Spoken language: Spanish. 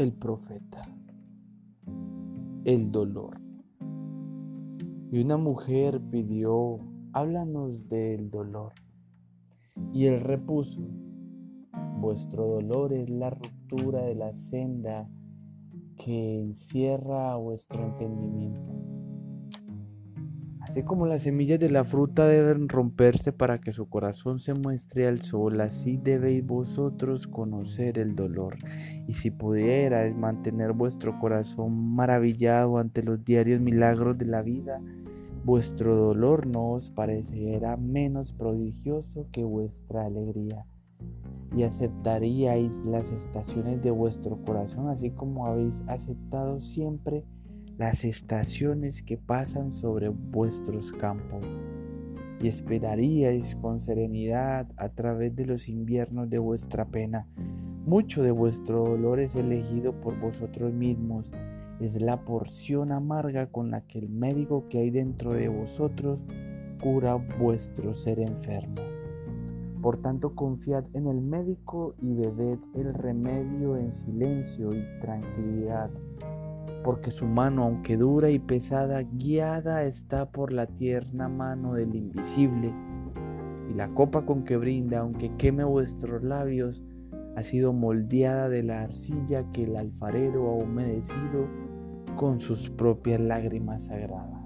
el profeta, el dolor. Y una mujer pidió, háblanos del dolor. Y él repuso, vuestro dolor es la ruptura de la senda que encierra vuestro entendimiento. Así como las semillas de la fruta deben romperse para que su corazón se muestre al sol, así debéis vosotros conocer el dolor. Y si pudierais mantener vuestro corazón maravillado ante los diarios milagros de la vida, vuestro dolor no os parecerá menos prodigioso que vuestra alegría. Y aceptaríais las estaciones de vuestro corazón, así como habéis aceptado siempre las estaciones que pasan sobre vuestros campos y esperaríais con serenidad a través de los inviernos de vuestra pena. Mucho de vuestro dolor es elegido por vosotros mismos, es la porción amarga con la que el médico que hay dentro de vosotros cura vuestro ser enfermo. Por tanto, confiad en el médico y bebed el remedio en silencio y tranquilidad porque su mano, aunque dura y pesada, guiada está por la tierna mano del invisible, y la copa con que brinda, aunque queme vuestros labios, ha sido moldeada de la arcilla que el alfarero ha humedecido con sus propias lágrimas sagradas.